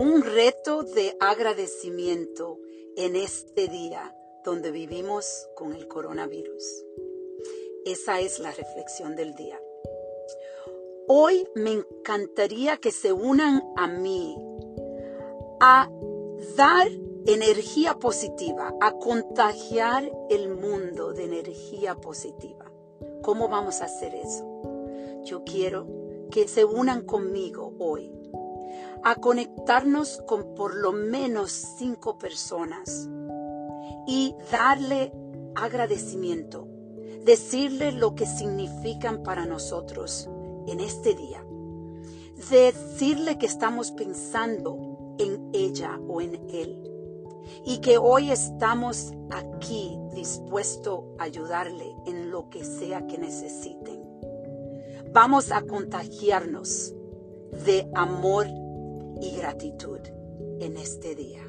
un reto de agradecimiento en este día donde vivimos con el coronavirus. Esa es la reflexión del día. Hoy me encantaría que se unan a mí a dar energía positiva, a contagiar el mundo de energía positiva. ¿Cómo vamos a hacer eso? Yo quiero que se unan conmigo hoy a conectarnos con por lo menos cinco personas y darle agradecimiento, decirle lo que significan para nosotros en este día, decirle que estamos pensando en ella o en él y que hoy estamos aquí dispuestos a ayudarle en lo que sea que necesiten. Vamos a contagiarnos de amor y gratitud en este día.